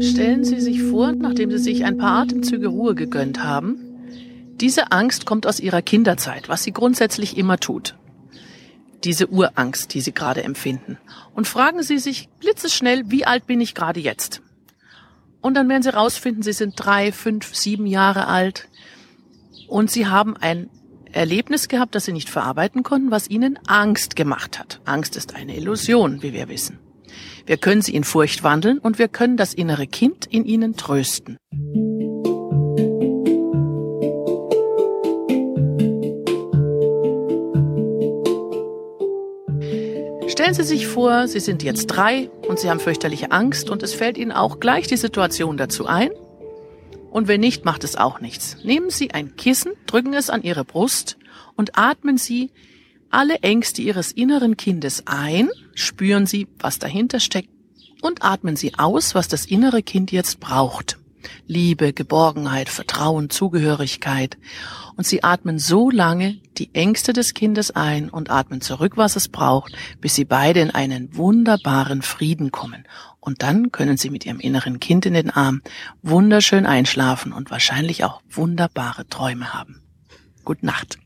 Stellen Sie sich vor, nachdem Sie sich ein paar Atemzüge Ruhe gegönnt haben, diese Angst kommt aus Ihrer Kinderzeit, was sie grundsätzlich immer tut. Diese Urangst, die Sie gerade empfinden. Und fragen Sie sich blitzeschnell, wie alt bin ich gerade jetzt? Und dann werden Sie rausfinden, Sie sind drei, fünf, sieben Jahre alt und Sie haben ein Erlebnis gehabt, das Sie nicht verarbeiten konnten, was Ihnen Angst gemacht hat. Angst ist eine Illusion, wie wir wissen. Wir können sie in Furcht wandeln und wir können das innere Kind in ihnen trösten. Stellen Sie sich vor, Sie sind jetzt drei und Sie haben fürchterliche Angst und es fällt Ihnen auch gleich die Situation dazu ein. Und wenn nicht, macht es auch nichts. Nehmen Sie ein Kissen, drücken es an Ihre Brust und atmen Sie alle Ängste Ihres inneren Kindes ein, spüren Sie, was dahinter steckt und atmen Sie aus, was das innere Kind jetzt braucht. Liebe, Geborgenheit, Vertrauen, Zugehörigkeit. Und Sie atmen so lange die Ängste des Kindes ein und atmen zurück, was es braucht, bis Sie beide in einen wunderbaren Frieden kommen. Und dann können Sie mit Ihrem inneren Kind in den Arm wunderschön einschlafen und wahrscheinlich auch wunderbare Träume haben. Gute Nacht.